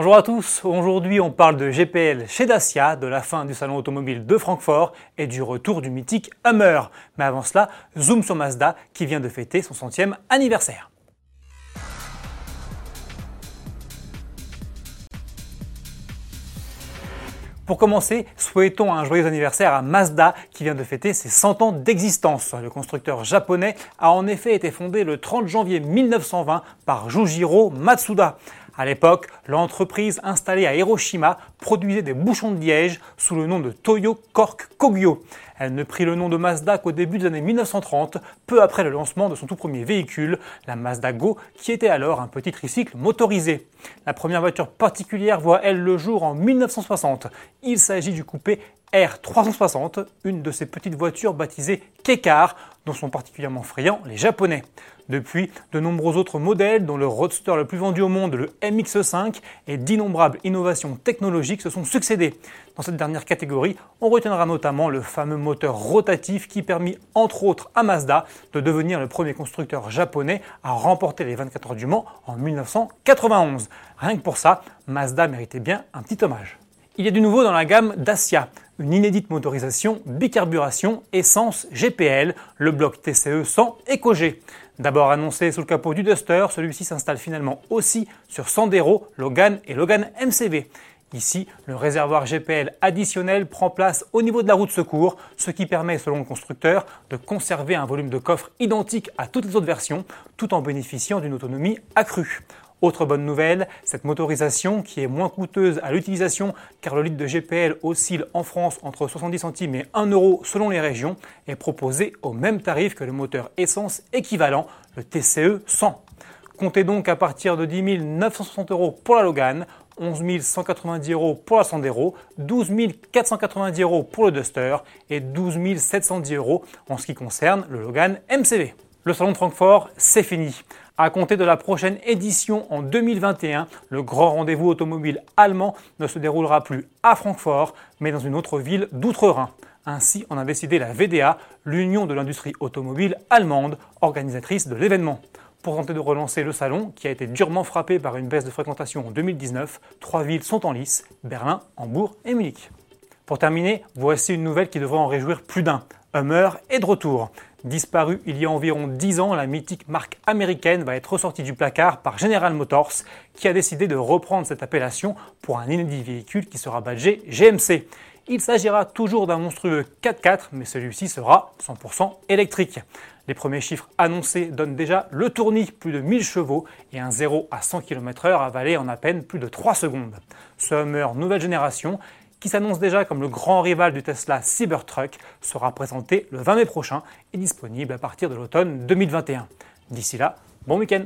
Bonjour à tous, aujourd'hui on parle de GPL chez Dacia, de la fin du salon automobile de Francfort et du retour du mythique Hummer. Mais avant cela, zoom sur Mazda qui vient de fêter son centième anniversaire. Pour commencer, souhaitons un joyeux anniversaire à Mazda qui vient de fêter ses 100 ans d'existence. Le constructeur japonais a en effet été fondé le 30 janvier 1920 par Jujiro Matsuda. À l'époque, l'entreprise installée à Hiroshima produisait des bouchons de liège sous le nom de Toyo Cork Kogyo. Elle ne prit le nom de Mazda qu'au début des années 1930, peu après le lancement de son tout premier véhicule, la Mazda Go, qui était alors un petit tricycle motorisé. La première voiture particulière voit elle le jour en 1960. Il s'agit du coupé R360, une de ces petites voitures baptisées Kekar, dont sont particulièrement friands les Japonais. Depuis, de nombreux autres modèles, dont le roadster le plus vendu au monde, le MX5, et d'innombrables innovations technologiques se sont succédées. Dans cette dernière catégorie, on retiendra notamment le fameux moteur rotatif qui permit entre autres à Mazda de devenir le premier constructeur japonais à remporter les 24 heures du Mans en 1991. Rien que pour ça, Mazda méritait bien un petit hommage. Il y a du nouveau dans la gamme Dacia, une inédite motorisation bicarburation essence GPL, le bloc TCE 100 EcoG. D'abord annoncé sous le capot du Duster, celui-ci s'installe finalement aussi sur Sandero, Logan et Logan MCV. Ici, le réservoir GPL additionnel prend place au niveau de la roue de secours, ce qui permet, selon le constructeur, de conserver un volume de coffre identique à toutes les autres versions, tout en bénéficiant d'une autonomie accrue. Autre bonne nouvelle, cette motorisation qui est moins coûteuse à l'utilisation car le litre de GPL oscille en France entre 70 centimes et 1 euro selon les régions est proposée au même tarif que le moteur essence équivalent, le TCE 100. Comptez donc à partir de 10 960 euros pour la Logan, 11 190 euros pour la Sandero, 12 490 euros pour le Duster et 12 710 euros en ce qui concerne le Logan MCV. Le salon de Francfort, c'est fini. À compter de la prochaine édition en 2021, le grand rendez-vous automobile allemand ne se déroulera plus à Francfort, mais dans une autre ville d'outre-Rhin. Ainsi en a décidé la VDA, l'Union de l'industrie automobile allemande, organisatrice de l'événement. Pour tenter de relancer le salon, qui a été durement frappé par une baisse de fréquentation en 2019, trois villes sont en lice, Berlin, Hambourg et Munich. Pour terminer, voici une nouvelle qui devrait en réjouir plus d'un. Hummer est de retour. Disparue il y a environ 10 ans, la mythique marque américaine va être ressortie du placard par General Motors, qui a décidé de reprendre cette appellation pour un inédit véhicule qui sera badgé GMC. Il s'agira toujours d'un monstrueux 4x4, mais celui-ci sera 100% électrique. Les premiers chiffres annoncés donnent déjà le tournis, plus de 1000 chevaux, et un 0 à 100 km/h avalé en à peine plus de 3 secondes. Ce Hummer nouvelle génération qui s'annonce déjà comme le grand rival du Tesla Cybertruck, sera présenté le 20 mai prochain et disponible à partir de l'automne 2021. D'ici là, bon week-end